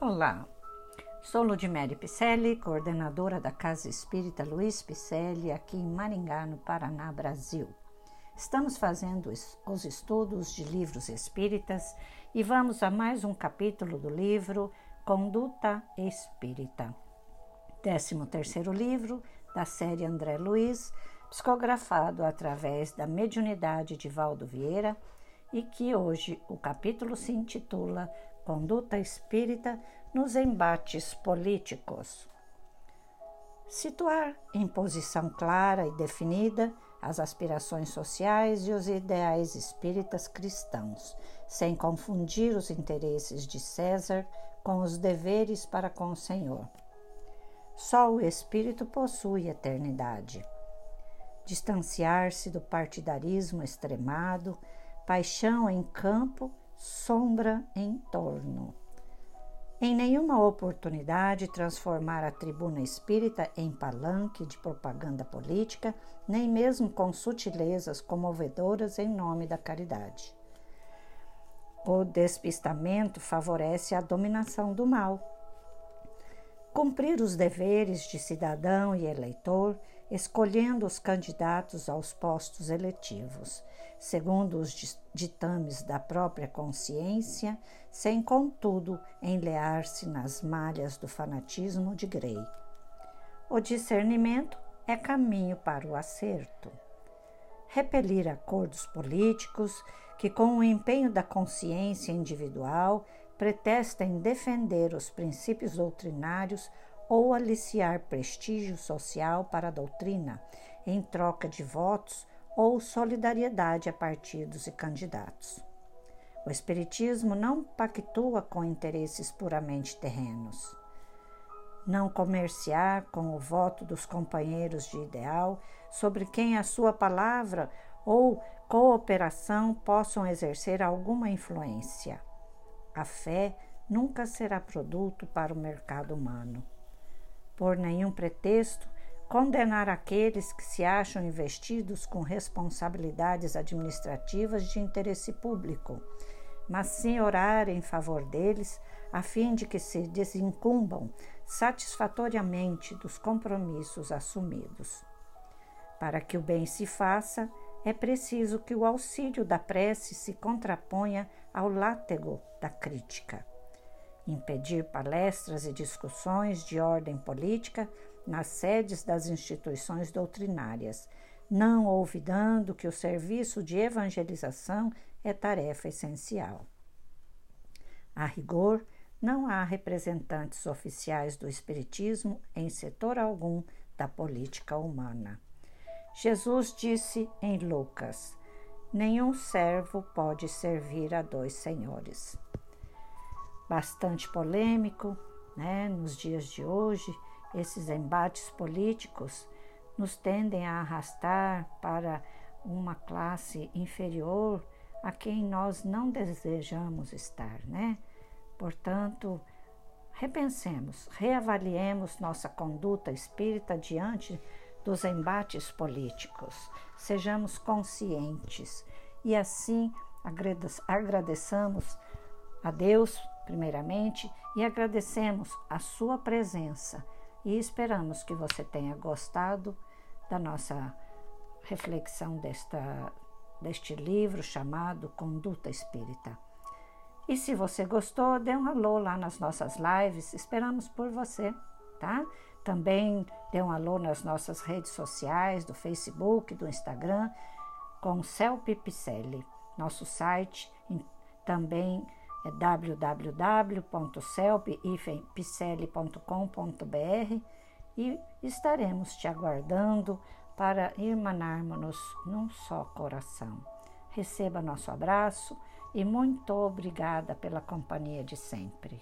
Olá, sou Ludmere Picelli, coordenadora da Casa Espírita Luiz Picelli, aqui em Maringá, no Paraná, Brasil. Estamos fazendo os estudos de livros espíritas e vamos a mais um capítulo do livro Conduta Espírita, 13 terceiro livro da série André Luiz, psicografado através da mediunidade de Valdo Vieira e que hoje o capítulo se intitula conduta espírita nos embates políticos. Situar em posição clara e definida as aspirações sociais e os ideais espíritas cristãos, sem confundir os interesses de César com os deveres para com o Senhor. Só o espírito possui eternidade. Distanciar-se do partidarismo extremado, paixão em campo sombra em torno. Em nenhuma oportunidade transformar a tribuna espírita em palanque de propaganda política, nem mesmo com sutilezas comovedoras em nome da caridade. O despistamento favorece a dominação do mal. Cumprir os deveres de cidadão e eleitor, escolhendo os candidatos aos postos eletivos, segundo os ditames da própria consciência, sem contudo enlear-se nas malhas do fanatismo de Grey. O discernimento é caminho para o acerto. Repelir acordos políticos que, com o empenho da consciência individual, pretestem defender os princípios doutrinários ou aliciar prestígio social para a doutrina, em troca de votos ou solidariedade a partidos e candidatos. O Espiritismo não pactua com interesses puramente terrenos. Não comerciar com o voto dos companheiros de ideal sobre quem a sua palavra ou cooperação possam exercer alguma influência. A fé nunca será produto para o mercado humano. Por nenhum pretexto, condenar aqueles que se acham investidos com responsabilidades administrativas de interesse público, mas sim orar em favor deles, a fim de que se desincumbam satisfatoriamente dos compromissos assumidos. Para que o bem se faça, é preciso que o auxílio da prece se contraponha ao látego da crítica. Impedir palestras e discussões de ordem política nas sedes das instituições doutrinárias, não olvidando que o serviço de evangelização é tarefa essencial. A rigor, não há representantes oficiais do Espiritismo em setor algum da política humana. Jesus disse em Lucas: Nenhum servo pode servir a dois senhores. Bastante polêmico, né, nos dias de hoje, esses embates políticos nos tendem a arrastar para uma classe inferior a quem nós não desejamos estar, né? Portanto, repensemos, reavaliemos nossa conduta espírita diante dos embates políticos. Sejamos conscientes e assim agradeçamos a Deus, primeiramente, e agradecemos a Sua presença e esperamos que você tenha gostado da nossa reflexão desta, deste livro chamado Conduta Espírita. E se você gostou, dê um alô lá nas nossas lives, esperamos por você, tá? Também dê um alô nas nossas redes sociais, do Facebook, do Instagram, com Celpe Picelli. Nosso site também é www.celpipicele.com.br e estaremos te aguardando para irmanarmos-nos num só coração. Receba nosso abraço e muito obrigada pela companhia de sempre.